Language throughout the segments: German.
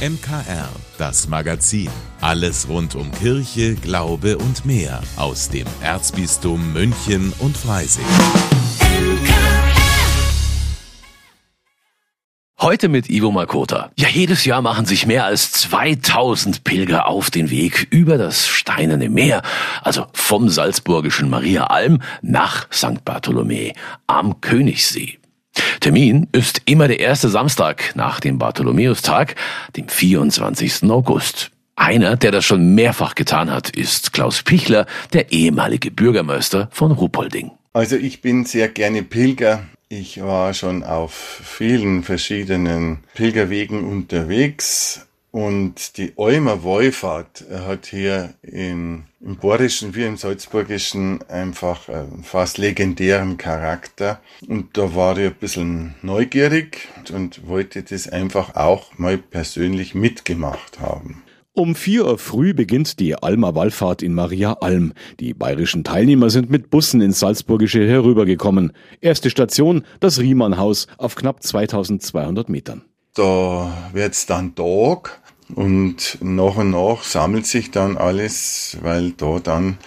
MKR, das Magazin. Alles rund um Kirche, Glaube und mehr aus dem Erzbistum München und Freising. Heute mit Ivo Makota. Ja, jedes Jahr machen sich mehr als 2000 Pilger auf den Weg über das Steinerne Meer, also vom salzburgischen Maria Alm nach St. Bartholomä am Königssee. Termin ist immer der erste Samstag nach dem Bartholomäustag, dem 24. August. Einer, der das schon mehrfach getan hat, ist Klaus Pichler, der ehemalige Bürgermeister von Ruppolding. Also ich bin sehr gerne Pilger. Ich war schon auf vielen verschiedenen Pilgerwegen unterwegs und die Olmer Wohlfahrt hat hier in, im Borischen wie im Salzburgischen einfach einen fast legendären Charakter. Und da war ich ein bisschen neugierig und wollte das einfach auch mal persönlich mitgemacht haben. Um vier Uhr früh beginnt die Almer Wallfahrt in Maria Alm. Die bayerischen Teilnehmer sind mit Bussen ins Salzburgische herübergekommen. Erste Station, das Riemannhaus auf knapp 2200 Metern. Da wird's dann Tag und nach und nach sammelt sich dann alles, weil da dann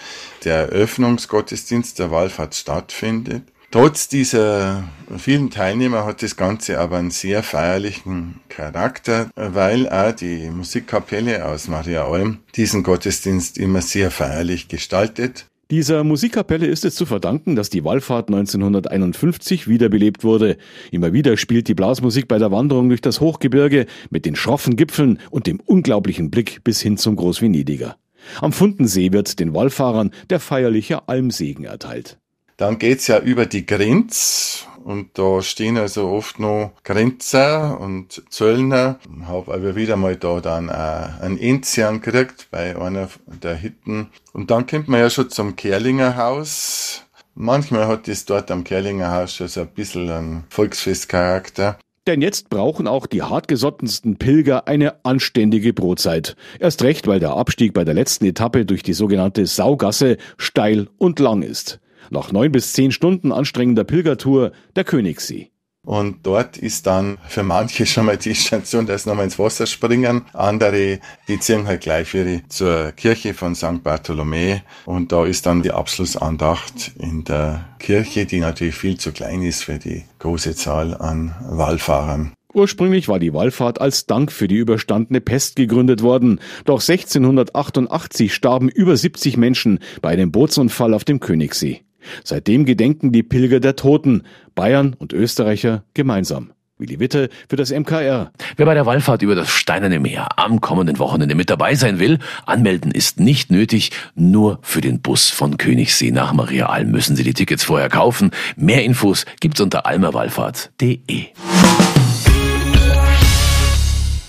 der Eröffnungsgottesdienst der Wallfahrt stattfindet. Trotz dieser vielen Teilnehmer hat das Ganze aber einen sehr feierlichen Charakter, weil auch die Musikkapelle aus Maria Alm diesen Gottesdienst immer sehr feierlich gestaltet. Dieser Musikkapelle ist es zu verdanken, dass die Wallfahrt 1951 wiederbelebt wurde. Immer wieder spielt die Blasmusik bei der Wanderung durch das Hochgebirge mit den schroffen Gipfeln und dem unglaublichen Blick bis hin zum Großvenediger. Am Fundensee wird den Wallfahrern der feierliche Almsegen erteilt. Dann geht's ja über die Grenz und da stehen also oft noch Grenzer und Zöllner. Hab aber wieder mal da dann auch einen Enzian gekriegt bei einer der Hitten. Und dann kommt man ja schon zum Kerlinger Haus. Manchmal hat es dort am Kerlinger Haus schon so ein bisschen einen Volksfestcharakter. Denn jetzt brauchen auch die hartgesottensten Pilger eine anständige Brotzeit. Erst recht, weil der Abstieg bei der letzten Etappe durch die sogenannte Saugasse steil und lang ist. Nach neun bis zehn Stunden anstrengender Pilgertour der Königssee. Und dort ist dann für manche schon mal die Station, dass nochmal ins Wasser springen. Andere, die ziehen halt gleich wieder zur Kirche von St. Bartholomä. Und da ist dann die Abschlussandacht in der Kirche, die natürlich viel zu klein ist für die große Zahl an Wallfahrern. Ursprünglich war die Wallfahrt als Dank für die überstandene Pest gegründet worden. Doch 1688 starben über 70 Menschen bei einem Bootsunfall auf dem Königssee. Seitdem gedenken die Pilger der Toten, Bayern und Österreicher gemeinsam. Willi Witte für das MKR. Wer bei der Wallfahrt über das Steinerne Meer am kommenden Wochenende mit dabei sein will, anmelden ist nicht nötig. Nur für den Bus von Königssee nach Maria Alm müssen Sie die Tickets vorher kaufen. Mehr Infos gibt's unter almerwallfahrt.de.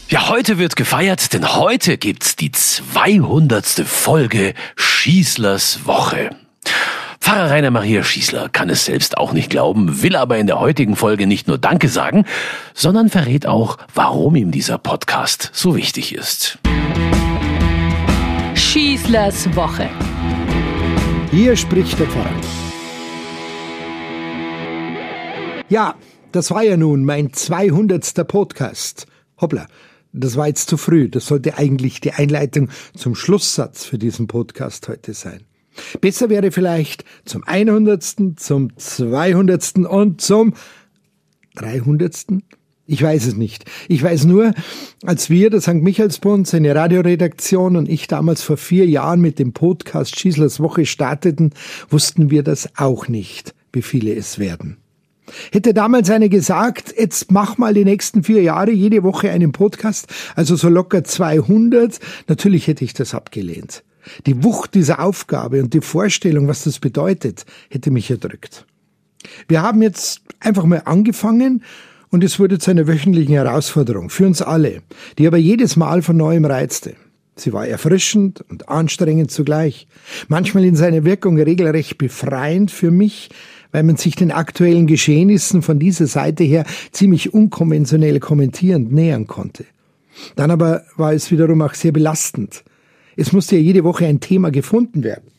Ja, heute wird gefeiert, denn heute gibt's die 200. Folge Schießlers Woche. Pfarrer Rainer Maria Schießler kann es selbst auch nicht glauben, will aber in der heutigen Folge nicht nur Danke sagen, sondern verrät auch, warum ihm dieser Podcast so wichtig ist. Schießlers Woche. Hier spricht der Pfarrer. Ja, das war ja nun mein 200. Podcast. Hoppla, das war jetzt zu früh. Das sollte eigentlich die Einleitung zum Schlusssatz für diesen Podcast heute sein. Besser wäre vielleicht zum 100., zum 200. und zum 300. Ich weiß es nicht. Ich weiß nur, als wir, der St. Michaelsbund, seine Radioredaktion und ich damals vor vier Jahren mit dem Podcast Schießlers Woche starteten, wussten wir das auch nicht, wie viele es werden. Hätte damals eine gesagt, jetzt mach mal die nächsten vier Jahre jede Woche einen Podcast, also so locker 200, natürlich hätte ich das abgelehnt. Die Wucht dieser Aufgabe und die Vorstellung, was das bedeutet, hätte mich erdrückt. Wir haben jetzt einfach mal angefangen und es wurde zu einer wöchentlichen Herausforderung für uns alle, die aber jedes Mal von neuem reizte. Sie war erfrischend und anstrengend zugleich, manchmal in seiner Wirkung regelrecht befreiend für mich, weil man sich den aktuellen Geschehnissen von dieser Seite her ziemlich unkonventionell kommentierend nähern konnte. Dann aber war es wiederum auch sehr belastend, es musste ja jede Woche ein Thema gefunden werden.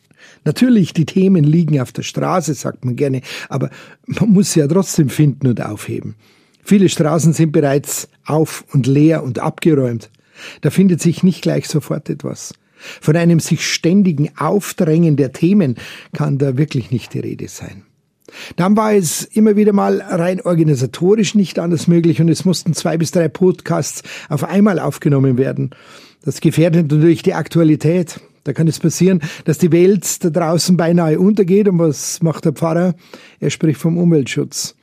Natürlich, die Themen liegen auf der Straße, sagt man gerne, aber man muss sie ja trotzdem finden und aufheben. Viele Straßen sind bereits auf und leer und abgeräumt. Da findet sich nicht gleich sofort etwas. Von einem sich ständigen Aufdrängen der Themen kann da wirklich nicht die Rede sein. Dann war es immer wieder mal rein organisatorisch nicht anders möglich und es mussten zwei bis drei Podcasts auf einmal aufgenommen werden. Das gefährdet natürlich die Aktualität. Da kann es passieren, dass die Welt da draußen beinahe untergeht. Und was macht der Pfarrer? Er spricht vom Umweltschutz.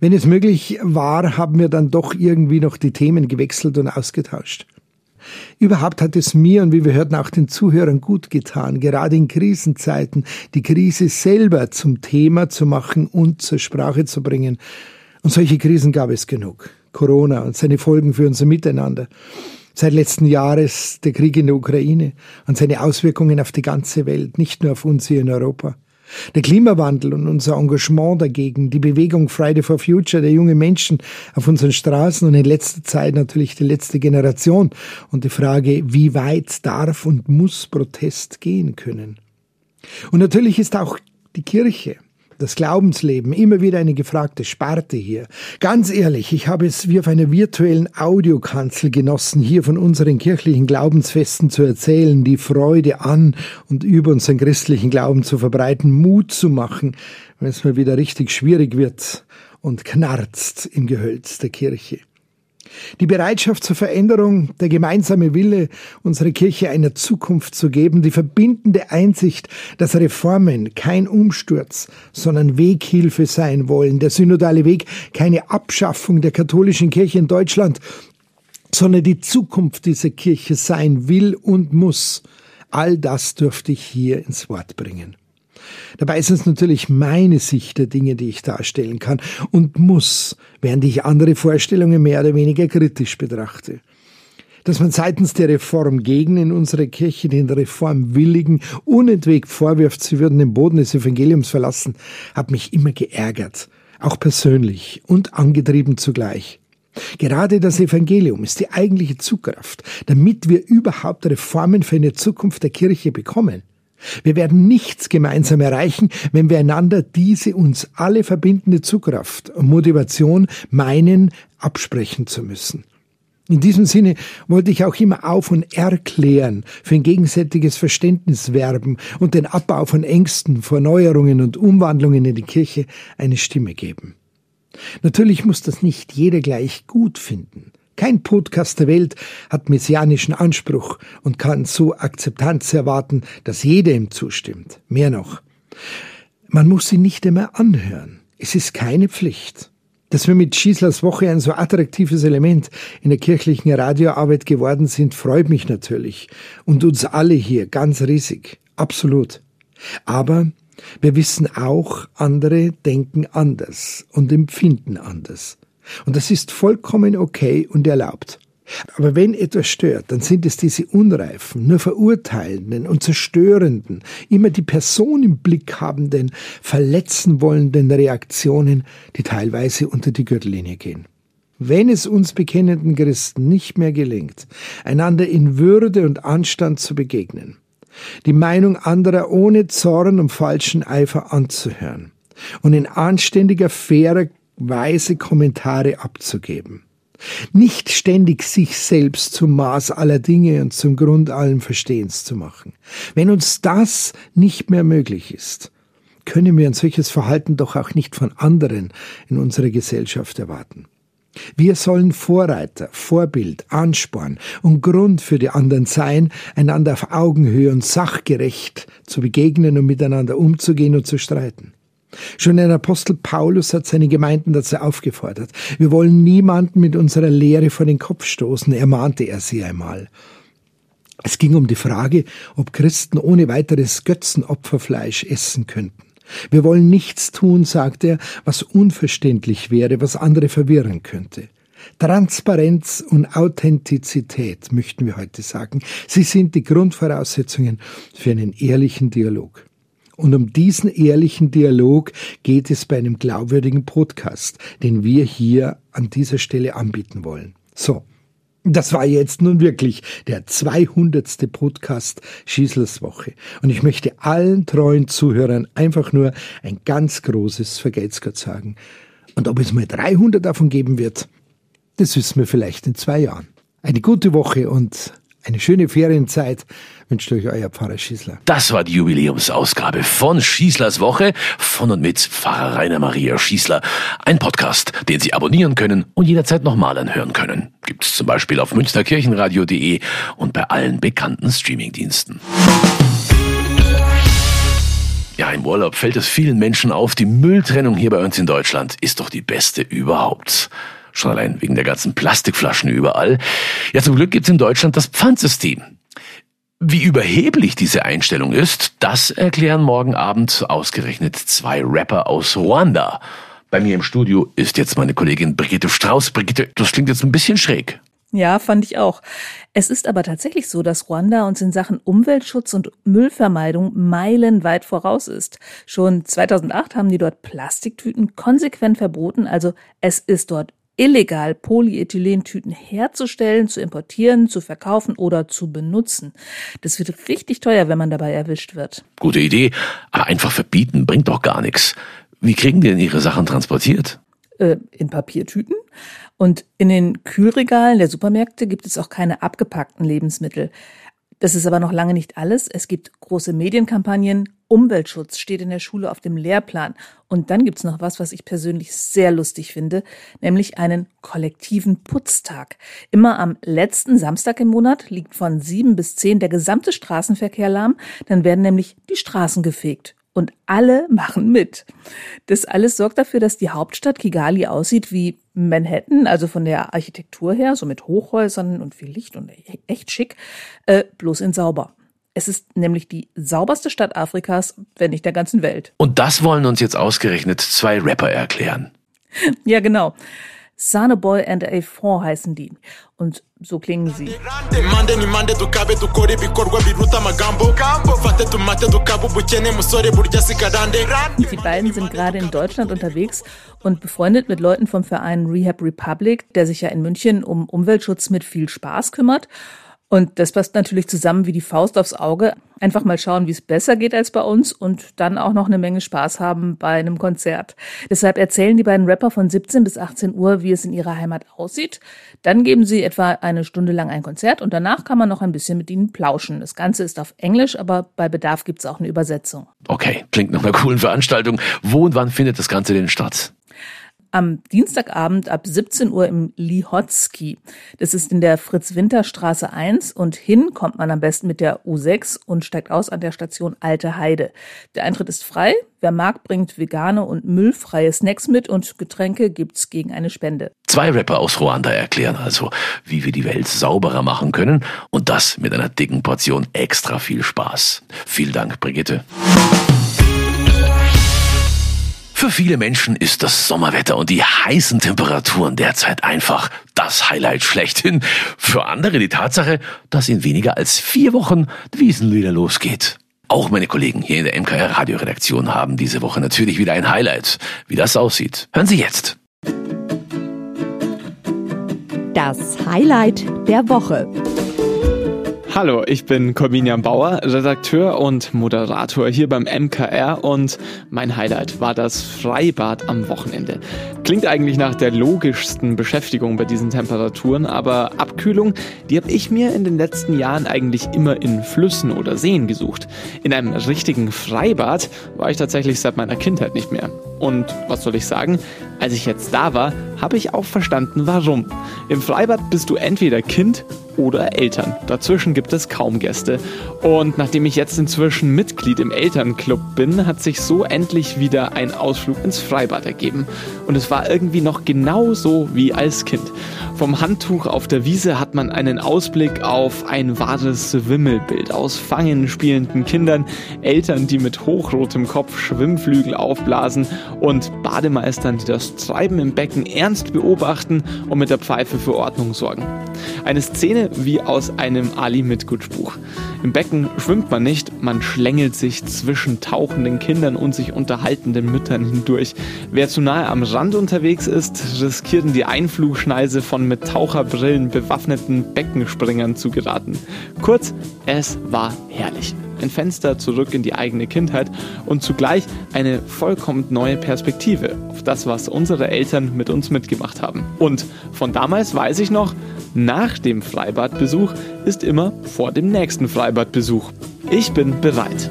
Wenn es möglich war, haben wir dann doch irgendwie noch die Themen gewechselt und ausgetauscht. Überhaupt hat es mir und wie wir hörten auch den Zuhörern gut getan, gerade in Krisenzeiten die Krise selber zum Thema zu machen und zur Sprache zu bringen. Und solche Krisen gab es genug. Corona und seine Folgen für unser Miteinander. Seit letzten Jahres der Krieg in der Ukraine und seine Auswirkungen auf die ganze Welt, nicht nur auf uns hier in Europa. Der Klimawandel und unser Engagement dagegen, die Bewegung Friday for Future der jungen Menschen auf unseren Straßen und in letzter Zeit natürlich die letzte Generation und die Frage, wie weit darf und muss Protest gehen können. Und natürlich ist auch die Kirche das Glaubensleben, immer wieder eine gefragte Sparte hier. Ganz ehrlich, ich habe es wie auf einer virtuellen Audiokanzel genossen, hier von unseren kirchlichen Glaubensfesten zu erzählen, die Freude an und über unseren christlichen Glauben zu verbreiten, Mut zu machen, wenn es mal wieder richtig schwierig wird und knarzt im Gehölz der Kirche. Die Bereitschaft zur Veränderung, der gemeinsame Wille, unsere Kirche einer Zukunft zu geben, die verbindende Einsicht, dass Reformen kein Umsturz, sondern Weghilfe sein wollen, der synodale Weg keine Abschaffung der katholischen Kirche in Deutschland, sondern die Zukunft dieser Kirche sein will und muss. All das dürfte ich hier ins Wort bringen. Dabei ist es natürlich meine Sicht der Dinge, die ich darstellen kann und muss, während ich andere Vorstellungen mehr oder weniger kritisch betrachte. Dass man seitens der Reformgegner in unserer Kirche den Reformwilligen unentwegt vorwirft, sie würden den Boden des Evangeliums verlassen, hat mich immer geärgert, auch persönlich und angetrieben zugleich. Gerade das Evangelium ist die eigentliche Zugkraft, damit wir überhaupt Reformen für eine Zukunft der Kirche bekommen. Wir werden nichts gemeinsam erreichen, wenn wir einander diese uns alle verbindende Zugkraft und Motivation meinen, absprechen zu müssen. In diesem Sinne wollte ich auch immer auf und erklären, für ein gegenseitiges Verständnis werben und den Abbau von Ängsten vor Neuerungen und Umwandlungen in die Kirche eine Stimme geben. Natürlich muss das nicht jeder gleich gut finden. Kein Podcast der Welt hat messianischen Anspruch und kann so Akzeptanz erwarten, dass jeder ihm zustimmt. Mehr noch. Man muss sie nicht immer anhören. Es ist keine Pflicht. Dass wir mit Schießlers Woche ein so attraktives Element in der kirchlichen Radioarbeit geworden sind, freut mich natürlich. Und uns alle hier ganz riesig. Absolut. Aber wir wissen auch, andere denken anders und empfinden anders. Und das ist vollkommen okay und erlaubt. Aber wenn etwas stört, dann sind es diese unreifen, nur verurteilenden und zerstörenden, immer die Person im Blick habenden, verletzen wollenden Reaktionen, die teilweise unter die Gürtellinie gehen. Wenn es uns bekennenden Christen nicht mehr gelingt, einander in Würde und Anstand zu begegnen, die Meinung anderer ohne Zorn und falschen Eifer anzuhören und in anständiger, fairer weise Kommentare abzugeben. Nicht ständig sich selbst zum Maß aller Dinge und zum Grund allen Verstehens zu machen. Wenn uns das nicht mehr möglich ist, können wir ein solches Verhalten doch auch nicht von anderen in unserer Gesellschaft erwarten. Wir sollen Vorreiter, Vorbild, Ansporn und Grund für die anderen sein, einander auf Augenhöhe und sachgerecht zu begegnen und miteinander umzugehen und zu streiten. Schon ein Apostel Paulus hat seine Gemeinden dazu aufgefordert. Wir wollen niemanden mit unserer Lehre vor den Kopf stoßen, ermahnte er sie einmal. Es ging um die Frage, ob Christen ohne weiteres Götzenopferfleisch essen könnten. Wir wollen nichts tun, sagt er, was unverständlich wäre, was andere verwirren könnte. Transparenz und Authentizität, möchten wir heute sagen, sie sind die Grundvoraussetzungen für einen ehrlichen Dialog. Und um diesen ehrlichen Dialog geht es bei einem glaubwürdigen Podcast, den wir hier an dieser Stelle anbieten wollen. So. Das war jetzt nun wirklich der 200. Podcast Schießlers Woche. Und ich möchte allen treuen Zuhörern einfach nur ein ganz großes Vergelt's sagen. Und ob es mal 300 davon geben wird, das wissen wir vielleicht in zwei Jahren. Eine gute Woche und eine schöne Ferienzeit wünscht euch euer Pfarrer Schießler. Das war die Jubiläumsausgabe von Schießlers Woche von und mit Pfarrer Rainer Maria Schießler. Ein Podcast, den Sie abonnieren können und jederzeit nochmal anhören können. Gibt es zum Beispiel auf münchnerkirchenradio.de und bei allen bekannten Streamingdiensten. Ja, im Urlaub fällt es vielen Menschen auf, die Mülltrennung hier bei uns in Deutschland ist doch die beste überhaupt. Schon allein wegen der ganzen Plastikflaschen überall. Ja, zum Glück gibt's in Deutschland das Pfandsystem. Wie überheblich diese Einstellung ist, das erklären morgen Abend ausgerechnet zwei Rapper aus Ruanda. Bei mir im Studio ist jetzt meine Kollegin Brigitte Strauß. Brigitte, das klingt jetzt ein bisschen schräg. Ja, fand ich auch. Es ist aber tatsächlich so, dass Ruanda uns in Sachen Umweltschutz und Müllvermeidung meilenweit voraus ist. Schon 2008 haben die dort Plastiktüten konsequent verboten, also es ist dort illegal, Polyethylentüten herzustellen, zu importieren, zu verkaufen oder zu benutzen. Das wird richtig teuer, wenn man dabei erwischt wird. Gute Idee, aber einfach verbieten bringt doch gar nichts. Wie kriegen die denn ihre Sachen transportiert? Äh, in Papiertüten. Und in den Kühlregalen der Supermärkte gibt es auch keine abgepackten Lebensmittel. Das ist aber noch lange nicht alles. Es gibt große Medienkampagnen. Umweltschutz steht in der Schule auf dem Lehrplan. Und dann gibt's noch was, was ich persönlich sehr lustig finde, nämlich einen kollektiven Putztag. Immer am letzten Samstag im Monat liegt von sieben bis zehn der gesamte Straßenverkehr lahm. Dann werden nämlich die Straßen gefegt und alle machen mit. Das alles sorgt dafür, dass die Hauptstadt Kigali aussieht wie Manhattan, also von der Architektur her, so mit Hochhäusern und viel Licht und echt schick, äh, bloß in sauber. Es ist nämlich die sauberste Stadt Afrikas, wenn nicht der ganzen Welt. Und das wollen uns jetzt ausgerechnet zwei Rapper erklären. Ja, genau. Boy and A4 heißen die. Und so klingen sie. Die beiden sind gerade in Deutschland unterwegs und befreundet mit Leuten vom Verein Rehab Republic, der sich ja in München um Umweltschutz mit viel Spaß kümmert. Und das passt natürlich zusammen wie die Faust aufs Auge. Einfach mal schauen, wie es besser geht als bei uns und dann auch noch eine Menge Spaß haben bei einem Konzert. Deshalb erzählen die beiden Rapper von 17 bis 18 Uhr, wie es in ihrer Heimat aussieht. Dann geben sie etwa eine Stunde lang ein Konzert und danach kann man noch ein bisschen mit ihnen plauschen. Das Ganze ist auf Englisch, aber bei Bedarf gibt es auch eine Übersetzung. Okay, klingt nach einer coolen Veranstaltung. Wo und wann findet das Ganze denn statt? Am Dienstagabend ab 17 Uhr im Lihotzki. Das ist in der Fritz-Winter-Straße 1 und hin kommt man am besten mit der U6 und steigt aus an der Station Alte Heide. Der Eintritt ist frei. Wer mag, bringt vegane und müllfreie Snacks mit und Getränke gibt's gegen eine Spende. Zwei Rapper aus Ruanda erklären also, wie wir die Welt sauberer machen können und das mit einer dicken Portion extra viel Spaß. Vielen Dank, Brigitte. Für viele Menschen ist das Sommerwetter und die heißen Temperaturen derzeit einfach das Highlight schlechthin. Für andere die Tatsache, dass in weniger als vier Wochen die Wiesen wieder losgeht. Auch meine Kollegen hier in der MKR Radioredaktion haben diese Woche natürlich wieder ein Highlight. Wie das aussieht, hören Sie jetzt. Das Highlight der Woche. Hallo, ich bin Corbinian Bauer, Redakteur und Moderator hier beim MKR und mein Highlight war das Freibad am Wochenende. Klingt eigentlich nach der logischsten Beschäftigung bei diesen Temperaturen, aber Abkühlung, die habe ich mir in den letzten Jahren eigentlich immer in Flüssen oder Seen gesucht. In einem richtigen Freibad war ich tatsächlich seit meiner Kindheit nicht mehr. Und was soll ich sagen? Als ich jetzt da war, habe ich auch verstanden, warum. Im Freibad bist du entweder Kind oder Eltern. Dazwischen gibt es kaum Gäste. Und nachdem ich jetzt inzwischen Mitglied im Elternclub bin, hat sich so endlich wieder ein Ausflug ins Freibad ergeben. Und es war irgendwie noch genauso wie als Kind. Vom Handtuch auf der Wiese hat man einen Ausblick auf ein wahres Wimmelbild aus fangen spielenden Kindern, Eltern, die mit hochrotem Kopf Schwimmflügel aufblasen und Bademeistern, die das Treiben im Becken ernst beobachten und mit der Pfeife für Ordnung sorgen. Eine Szene wie aus einem Ali Mitgutsch Buch. Im Becken schwimmt man nicht, man schlängelt sich zwischen tauchenden Kindern und sich unterhaltenden Müttern hindurch. Wer zu nahe am Rand unterwegs ist, riskiert in die Einflugschneise von mit Taucherbrillen bewaffneten Beckenspringern zu geraten. Kurz, es war herrlich. ein Fenster zurück in die eigene Kindheit und zugleich eine vollkommen neue Perspektive auf das, was unsere Eltern mit uns mitgemacht haben. Und von damals weiß ich noch, nach dem Freibadbesuch ist immer vor dem nächsten Freibadbesuch. Ich bin bereit.